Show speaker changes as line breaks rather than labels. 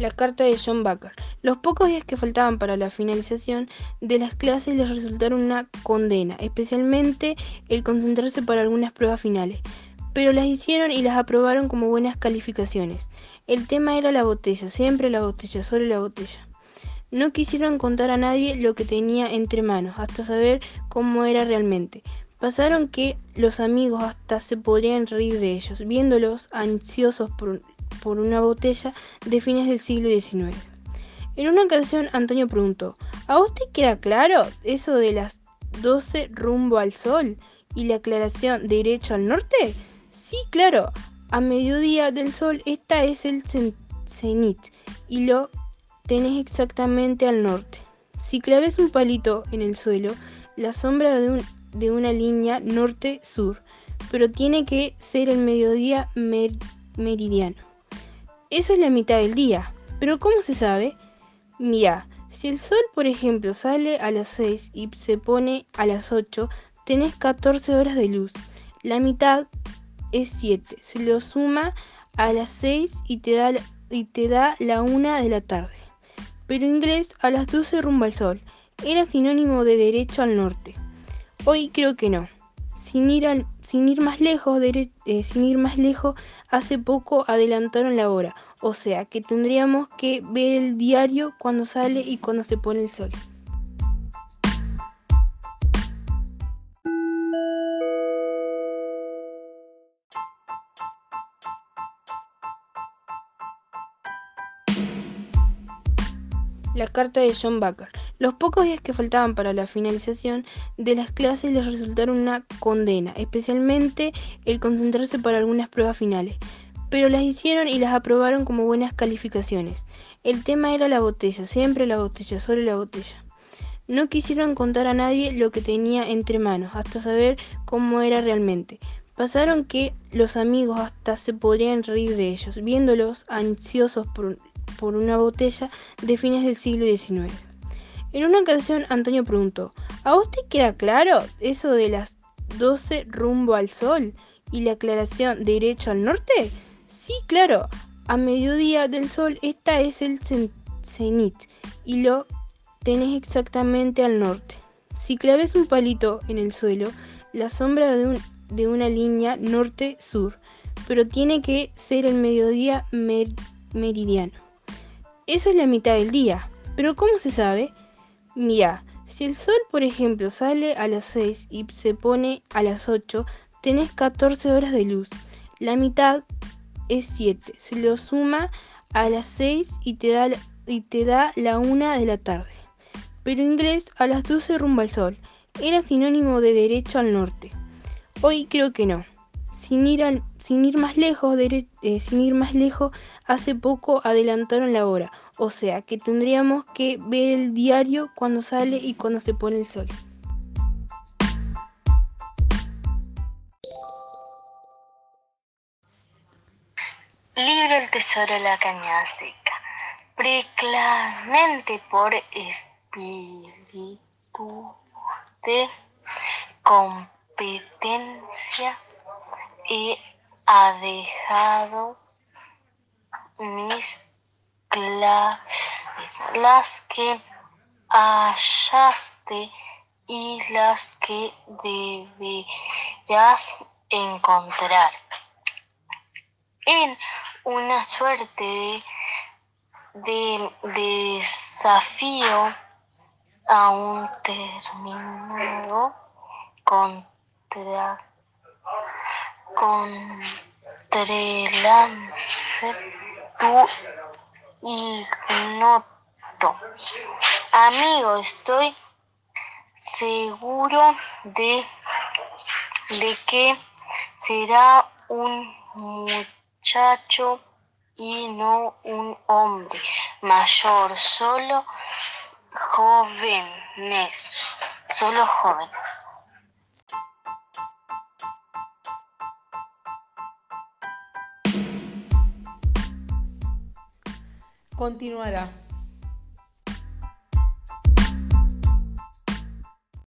La carta de John Baker. Los pocos días que faltaban para la finalización de las clases les resultaron una condena, especialmente el concentrarse para algunas pruebas finales. Pero las hicieron y las aprobaron como buenas calificaciones. El tema era la botella, siempre la botella, solo la botella. No quisieron contar a nadie lo que tenía entre manos, hasta saber cómo era realmente. Pasaron que los amigos hasta se podrían reír de ellos, viéndolos ansiosos por por una botella de fines del siglo XIX. En una ocasión Antonio preguntó, ¿a usted queda claro eso de las 12 rumbo al sol y la aclaración derecho al norte? Sí, claro, a mediodía del sol esta es el cenit y lo tenés exactamente al norte. Si claves un palito en el suelo, la sombra de una línea norte-sur, pero tiene que ser el mediodía meridiano. Eso es la mitad del día. Pero ¿cómo se sabe? Mira, si el sol, por ejemplo, sale a las 6 y se pone a las 8, tenés 14 horas de luz. La mitad es 7. Se lo suma a las 6 y te da, y te da la 1 de la tarde. Pero inglés a las 12 rumbo al sol. Era sinónimo de derecho al norte. Hoy creo que no. Sin ir, sin ir más lejos, eh, sin ir más lejos, hace poco adelantaron la hora, o sea que tendríamos que ver el diario cuando sale y cuando se pone el sol. La carta de John Baker. Los pocos días que faltaban para la finalización de las clases les resultaron una condena, especialmente el concentrarse para algunas pruebas finales. Pero las hicieron y las aprobaron como buenas calificaciones. El tema era la botella, siempre la botella, solo la botella. No quisieron contar a nadie lo que tenía entre manos, hasta saber cómo era realmente. Pasaron que los amigos hasta se podrían reír de ellos, viéndolos ansiosos por por una botella de fines del siglo XIX. En una ocasión Antonio preguntó, ¿a usted queda claro eso de las 12 rumbo al sol y la aclaración derecho al norte? Sí, claro, a mediodía del sol esta es el cenit y lo tenés exactamente al norte. Si claves un palito en el suelo, la sombra de, de una línea norte-sur, pero tiene que ser el mediodía meridiano. Eso es la mitad del día. Pero ¿cómo se sabe? Mira, si el sol, por ejemplo, sale a las 6 y se pone a las 8, tenés 14 horas de luz. La mitad es 7. Se lo suma a las 6 y te da, y te da la 1 de la tarde. Pero inglés a las 12 rumbo al sol. Era sinónimo de derecho al norte. Hoy creo que no sin ir, sin ir más lejos, eh, sin ir más lejos, hace poco adelantaron la hora, o sea que tendríamos que ver el diario cuando sale y cuando se pone el sol.
Libro El Tesoro de la Cañada Seca. Preclamente por espíritu de competencia y ha dejado mis claves, las que hallaste y las que deberás encontrar. En una suerte de, desafío a un terminado contra contrelance tu ignoto. Amigo, estoy seguro de, de que será un muchacho y no un hombre mayor, solo jóvenes, solo jóvenes.
Continuará.